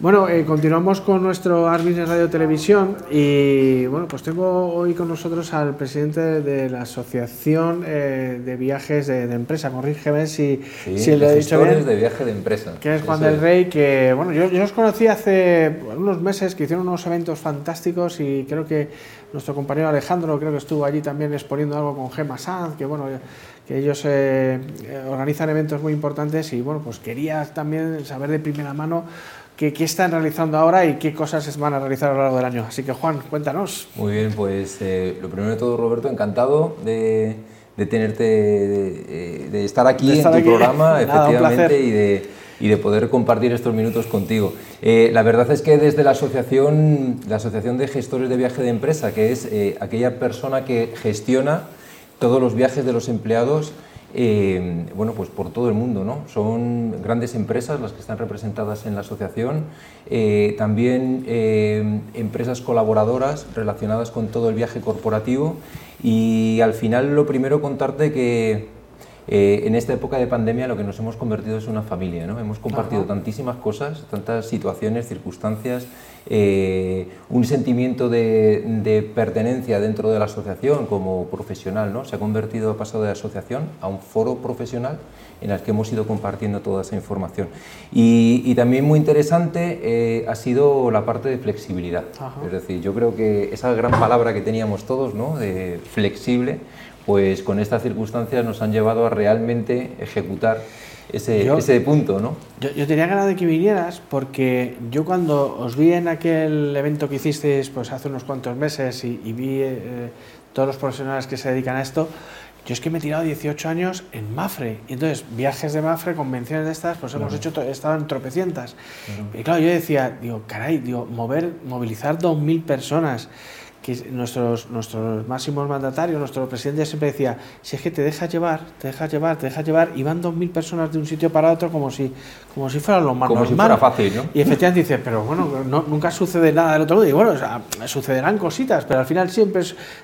Bueno, eh, continuamos con nuestro Arbines Radio Televisión y bueno, pues tengo hoy con nosotros al presidente de la Asociación eh, de Viajes de, Empresa, corrígeme si, si le he dicho bien. de viaje de empresa. Que es Juan del Rey, que bueno, yo, yo os conocí hace unos meses que hicieron unos eventos fantásticos y creo que nuestro compañero Alejandro creo que estuvo allí también exponiendo algo con Gema Sanz, que bueno, que ellos eh, organizan eventos muy importantes y bueno, pues quería también saber de primera mano qué, están realizando ahora y qué cosas van a realizar a lo largo del año. Así que Juan, cuéntanos. Muy bien, pues eh, lo primero de todo, Roberto, encantado de, tenerte, de, estar aquí en tu programa, efectivamente, y de, y de poder compartir estos minutos contigo. Eh, la verdad es que desde la asociación, la asociación de Gestores de Viaje de Empresa, que es eh, aquella persona que gestiona todos los viajes de los empleados, eh, bueno, pues por todo el mundo, ¿no? Son grandes empresas las que están representadas en la asociación, eh, también eh, empresas colaboradoras relacionadas con todo el viaje corporativo y al final lo primero contarte que eh, en esta época de pandemia lo que nos hemos convertido es una familia, ¿no? Hemos compartido tantísimas cosas, tantas situaciones, circunstancias, eh, un sentimiento de, pertenencia dentro de la asociación como profesional, ¿no? Se ha convertido, ha pasado de asociación a un foro profesional en el que hemos ido compartiendo toda esa información. Y, también muy interesante eh, ha sido la parte de flexibilidad. Es decir, yo creo que esa gran palabra que teníamos todos, ¿no? De flexible, pues con estas circunstancias nos han llevado a realmente ejecutar ese, ese punto, ¿no? Yo, tenía ganas de que vinieras porque yo cuando os vi en aquel evento que hicisteis pues hace unos cuantos meses y, vi eh, todos los profesionales que se dedican a esto, yo es que me he tirado 18 años en Mafre. Y entonces, viajes de Mafre, convenciones de estas, pues hemos hecho, he estado en tropecientas. Y claro, yo decía, digo, caray, digo, mover, movilizar 2.000 personas nuestros, nuestros máximos mandatarios, nuestro presidente siempre decía, si es que te dejas llevar, te dejas llevar, te dejas llevar, y van dos mil personas de un sitio para otro como si, como si fuera lo más como si fuera fácil, ¿no? Y efectivamente dice, pero bueno, nunca sucede nada del otro lado. Y bueno, sucederán cositas, pero al final siempre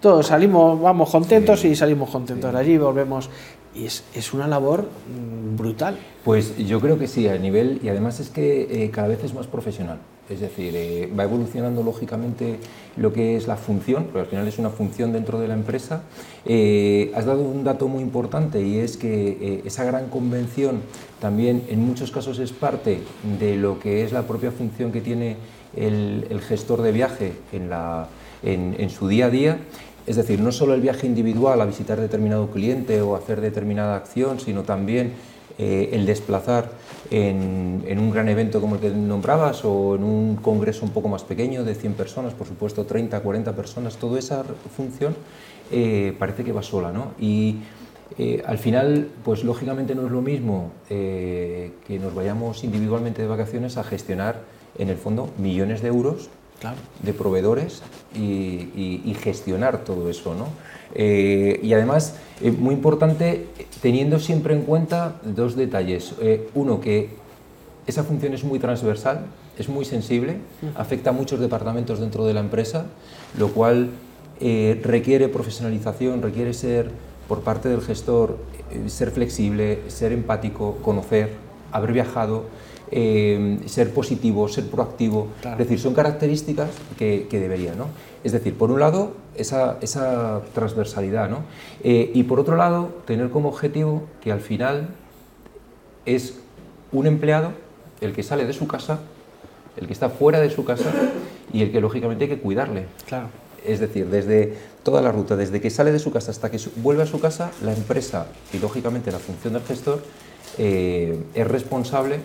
todos salimos, vamos contentos y salimos contentos de allí, volvemos. Es, es, una labor mm, brutal. Pues yo creo que sí, a nivel, y además es que eh, cada vez es más profesional. Es decir, eh, va evolucionando lógicamente lo que es la función, porque al final es una función dentro de la empresa. Eh, has dado un dato muy importante y es que eh, esa gran convención también en muchos casos es parte de lo que es la propia función que tiene el, gestor de viaje en, la, en su día a día. Es decir, no solo el viaje individual a visitar determinado cliente o hacer determinada acción, sino también eh, el desplazar en, un gran evento como el que nombrabas o en un congreso un poco más pequeño de 100 personas, por supuesto 30, 40 personas, toda esa función eh, parece que va sola. ¿no? Y eh, al final, pues lógicamente no es lo mismo que nos vayamos individualmente de vacaciones a gestionar en el fondo millones de euros de proveedores y, gestionar todo eso. ¿no? Eh, y además, eh, muy importante, teniendo siempre en cuenta dos detalles. Eh, uno, que esa función es muy transversal, es muy sensible, afecta a muchos departamentos dentro de la empresa, lo cual requiere profesionalización, requiere ser, por parte del gestor, ser flexible, ser empático, conocer, haber viajado. Eh, ser positivo, ser proactivo. Es decir, son características que, que debería, ¿no? Es decir, por un lado, esa, esa transversalidad, ¿no? Eh, y por otro lado, tener como objetivo que al final es un empleado el que sale de su casa, el que está fuera de su casa y el que lógicamente hay que cuidarle. Claro. Es decir, desde toda la ruta, desde que sale de su casa hasta que vuelve a su casa, la empresa y lógicamente la función del gestor eh, es responsable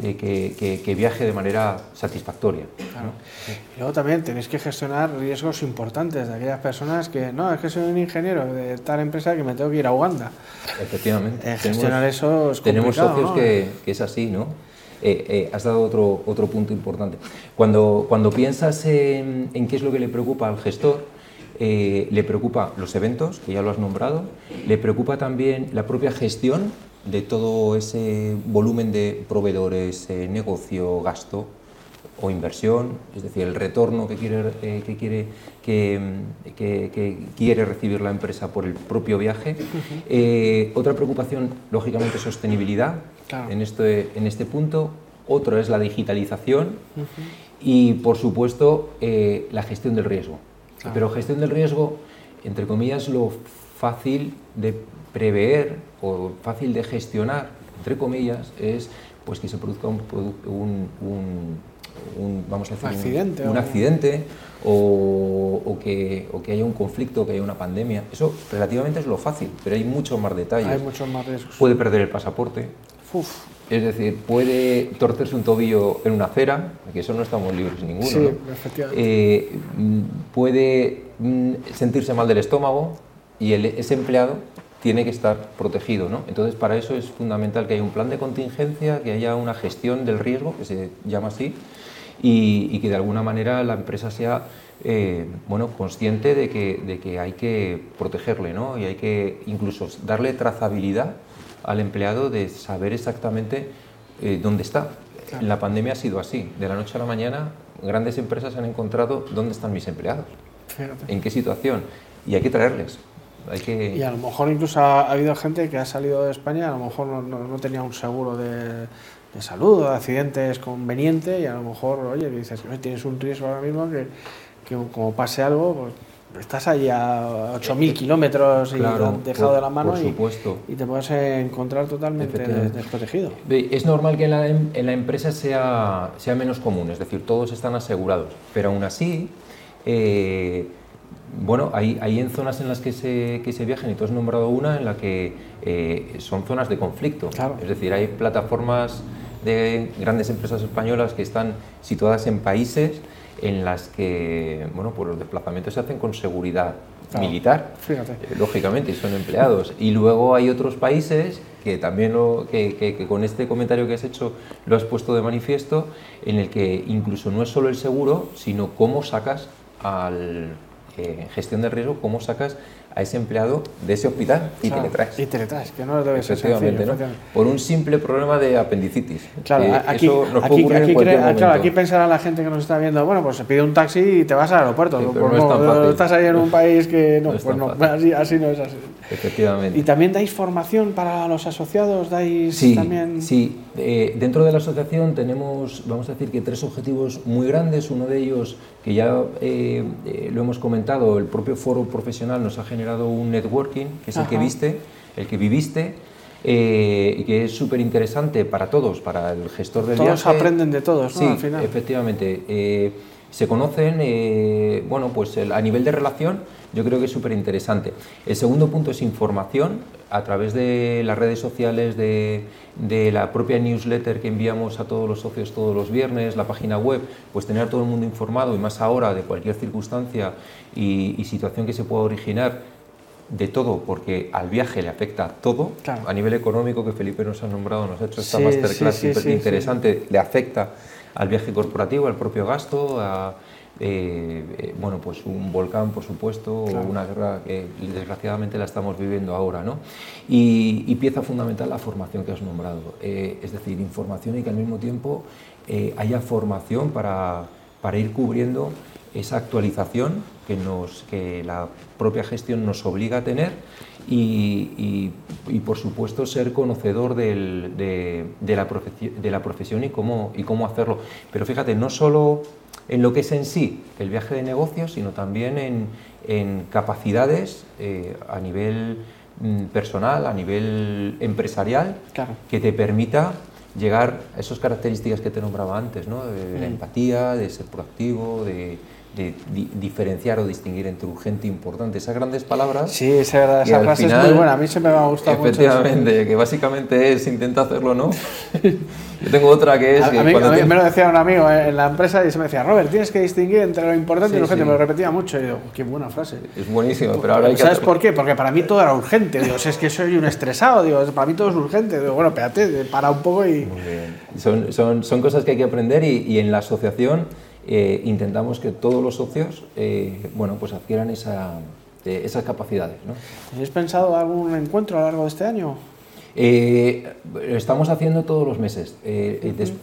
que, viaje de manera satisfactoria. Y luego también tenéis que gestionar riesgos importantes de aquellas personas que, no, es que soy un ingeniero de tal empresa que me tengo que ir a Uganda. Efectivamente. Eh, gestionar eso es Tenemos socios que, es así, ¿no? Eh, eh, has dado otro, otro punto importante. Cuando, cuando piensas en, en qué es lo que le preocupa al gestor, le preocupa los eventos, que ya lo has nombrado, le preocupa también la propia gestión de todo ese volumen de proveedores, eh, negocio, gasto o inversión, es decir, el retorno que quiere, eh, que, quiere, que, quiere recibir la empresa por el propio viaje. Eh, otra preocupación, lógicamente, sostenibilidad en, este, en este punto otro es la digitalización y, por supuesto, la gestión del riesgo. Pero gestión del riesgo, entre comillas, lo fácil de prever o fácil de gestionar, entre comillas, es pues que se produzca un, un, un vamos a decir, accidente, un, accidente o, que, o, que, haya un conflicto, que haya una pandemia. Eso relativamente es lo fácil, pero hay muchos más detalles. Hay muchos más riesgos. Puede perder el pasaporte. Es decir, puede torcerse un tobillo en una acera, que eso no estamos libres ninguno. Sí, efectivamente. Eh, mm, puede mm, sentirse mal del estómago y el, ese empleado tiene que estar protegido. ¿no? Entonces, para eso es fundamental que haya un plan de contingencia, que haya una gestión del riesgo, que se llama así, y, que de alguna manera la empresa sea eh, bueno, consciente de que, de que hay que protegerle ¿no? y hay que incluso darle trazabilidad al empleado de saber exactamente eh, dónde está. La pandemia ha sido así. De la noche a la mañana, grandes empresas han encontrado dónde están mis empleados, en qué situación, y hay que traerles. Hay que... Y a lo mejor incluso ha, habido gente que ha salido de España, a lo mejor no, no, tenía un seguro de, de, salud o de accidentes conveniente, y a lo mejor, oye, dices, tienes un riesgo ahora mismo que, que como pase algo, pues estás ahí a 8.000 kilómetros y dejado de la mano y, y, te puedes encontrar totalmente desprotegido. Es normal que en la, em, en la, empresa sea, sea menos común, es decir, todos están asegurados, pero aún así, eh, bueno, hay, hay, en zonas en las que se, que se viajan, y tú has nombrado una en la que eh, son zonas de conflicto, es decir, hay plataformas de grandes empresas españolas que están situadas en países en las que bueno, pues los desplazamientos se hacen con seguridad militar, eh, lógicamente, y son empleados. Y luego hay otros países que también lo, que, que, con este comentario que has hecho lo has puesto de manifiesto, en el que incluso no es solo el seguro, sino cómo sacas al eh, gestión de riesgo, cómo sacas a ese empleado de ese hospital y te le traes. Y te le traes, que no debe ser sencillo, ¿no? Por un simple problema de apendicitis. Claro, aquí, eso nos aquí, puede aquí, claro, aquí pensará la gente que nos está viendo, bueno, pues se pide un taxi y te vas al aeropuerto. pero no, es tan fácil. Estás ahí en un país que no, pues no, así, así no es así. Efectivamente. ¿Y también dais formación para los asociados? ¿Dais sí, también...? Sí, eh, dentro de la asociación tenemos, vamos a decir que tres objetivos muy grandes. Uno de ellos, que ya eh, eh, lo hemos comentado, el propio foro profesional nos ha generado un networking, que es el que viste, el que viviste, y que es súper interesante para todos, para el gestor del todos viaje. aprenden de todos, ¿no? Sí, Al final. efectivamente. se conocen, bueno, pues a nivel de relación yo creo que es súper interesante. El segundo punto es información a través de las redes sociales, de, la propia newsletter que enviamos a todos los socios todos los viernes, la página web, pues tener a todo el mundo informado y más ahora de cualquier circunstancia y, situación que se pueda originar de todo, porque al viaje le afecta todo, a nivel económico que Felipe nos ha nombrado, nos ha hecho esta masterclass súper interesante, le afecta al viaje corporativo, al propio gasto, a eh, eh, bueno, pues un volcán, por supuesto, o una guerra que desgraciadamente la estamos viviendo ahora, ¿no? Y, pieza fundamental la formación que has nombrado, eh, es decir, información y que al mismo tiempo haya formación para, para, ir cubriendo esa actualización que, nos, que la propia gestión nos obliga a tener y, y, por supuesto ser conocedor del, de, de, la de la profesión y cómo, y cómo hacerlo. Pero fíjate, no solo en lo que es en sí el viaje de negocios, sino también en, capacidades eh, a nivel mm, personal, a nivel empresarial, que te permita llegar a esas características que te nombraba antes, ¿no? de la mm. empatía, de ser proactivo, de, de diferenciar o distinguir entre urgente e importante. Esas grandes palabras. Sí, esa, esa frase es muy buena. A mí se me ha gustado mucho. Efectivamente, que básicamente es intenta hacerlo, ¿no? Yo tengo otra que es. A, que mí, me lo decía un amigo en la empresa y se me decía, Robert, tienes que distinguir entre lo importante y lo urgente. Me lo repetía mucho y digo, qué buena frase. Es buenísimo, pero ahora hay que. ¿Sabes por qué? Porque para mí todo era urgente. Digo, es que soy un estresado. Digo, para mí todo es urgente. Digo, bueno, espérate, para un poco y. Muy bien. Son, son, son cosas que hay que aprender y, y en la asociación eh, intentamos que todos los socios eh, bueno, pues adquieran esa, eh, esas capacidades. ¿no? ¿Tenéis pensado algún encuentro a lo largo de este año? estamos haciendo todos los meses.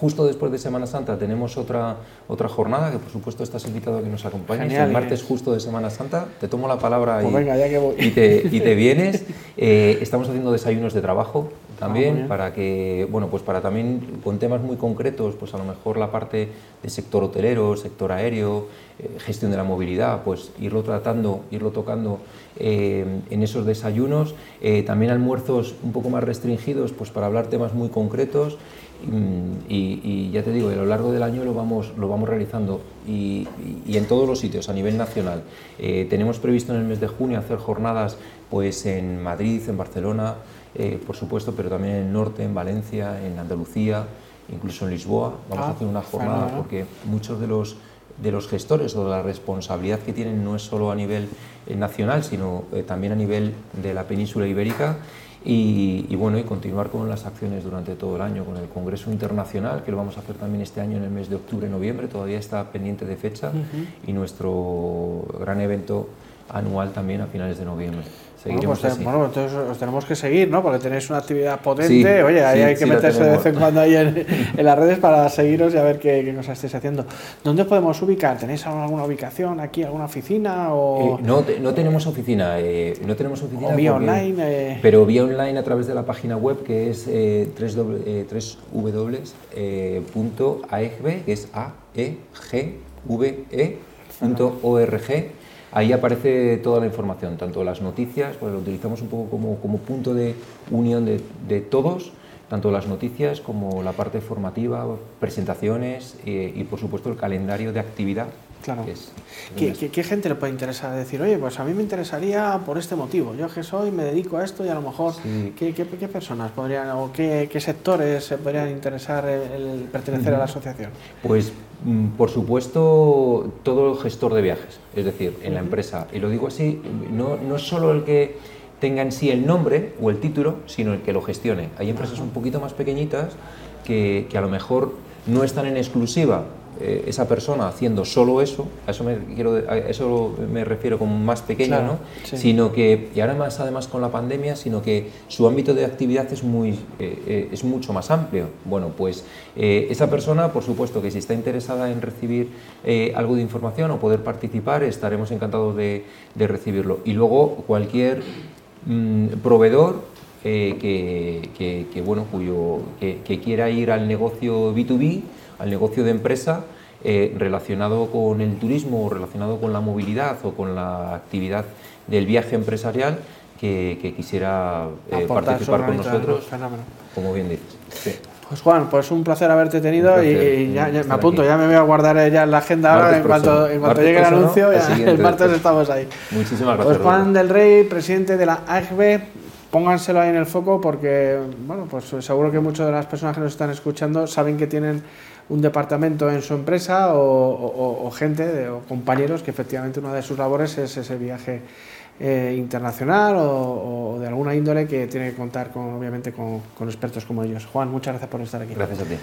justo después de Semana Santa tenemos otra, otra jornada, que por supuesto estás invitado a que nos acompañes. el martes justo de Semana Santa, te tomo la palabra pues y, venga, ya que voy. y, te, y te vienes. estamos haciendo desayunos de trabajo también, para que, bueno, pues para también con temas muy concretos, pues a lo mejor la parte de sector hotelero, sector aéreo, eh, gestión de la movilidad, pues irlo tratando, irlo tocando eh, en esos desayunos. Eh, también almuerzos un poco más restringidos, pues para hablar temas muy concretos. Mm, y, ya te digo, a lo largo del año lo vamos, lo vamos realizando y, en todos los sitios a nivel nacional. tenemos previsto en el mes de junio hacer jornadas pues en Madrid, en Barcelona, por supuesto, pero también en el norte, en Valencia, en Andalucía, incluso en Lisboa. Vamos a ah, hacer una jornada porque muchos de los de los gestores o de la responsabilidad que tienen no es solo a nivel eh, nacional, sino eh, también a nivel de la península ibérica y, bueno, y continuar con las acciones durante todo el año, con el Congreso Internacional, que lo vamos a hacer también este año en el mes de octubre-noviembre, todavía está pendiente de fecha, y nuestro gran evento anual también a finales de noviembre. Bueno, pues, bueno, entonces os tenemos que seguir, ¿no? Porque tenéis una actividad potente. Oye, ahí hay que meterse de vez en cuando ahí en, las redes para seguiros y a ver qué, qué, cosas estáis haciendo. ¿Dónde podemos ubicar? ¿Tenéis alguna ubicación aquí, alguna oficina? O... Eh, no, no tenemos oficina. Eh, no tenemos oficina. O vía online. Eh. Pero vía online a través de la página web que es eh, 3 que es a e g v e Ahí aparece toda la información, tanto las noticias, pues lo utilizamos un poco como, como punto de unión de, de, todos, tanto las noticias como la parte formativa, presentaciones eh, y por supuesto el calendario de actividad. Claro. ¿Qué, ¿Qué, gente le puede interesar decir, oye, pues a mí me interesaría por este motivo, yo que soy, me dedico a esto y a lo mejor, ¿qué, ¿qué, personas podrían o qué, sectores se podrían interesar el, pertenecer a la asociación? Pues por supuesto, todo gestor de viajes, es decir, en la empresa. Y lo digo así, no, no solo el que tenga en sí el nombre o el título, sino el que lo gestione. Hay empresas un poquito más pequeñitas que, que a lo mejor no están en exclusiva eh, esa persona haciendo solo eso, a eso me, quiero, eso me refiero como más pequeño, ¿no? sino que, y ahora más además con la pandemia, sino que su ámbito de actividad es, muy, eh, eh, es mucho más amplio. Bueno, pues esa persona, por supuesto que si está interesada en recibir algo de información o poder participar, estaremos encantados de, de recibirlo. Y luego cualquier mm, proveedor que, que, bueno, cuyo, que, quiera ir al negocio B2B, al negocio de empresa eh, relacionado con el turismo o relacionado con la movilidad o con la actividad del viaje empresarial que, quisiera eh, participar con nosotros, como bien dices. Pues Juan, pues un placer haberte tenido y, ya, me apunto, ya me voy a guardar ya en la agenda ahora en cuanto, en cuanto llegue el anuncio, el, martes estamos ahí. Muchísimas gracias. Pues Juan del Rey, presidente de la AGB, pónganselo ahí en el foco porque, bueno, pues seguro que muchas de las personas que nos están escuchando saben que tienen un departamento en su empresa o, gente o compañeros que efectivamente una de sus labores es ese viaje eh, internacional o, de alguna índole que tiene que contar con, obviamente con, con expertos como ellos. Juan, muchas gracias por estar aquí. Gracias a ti.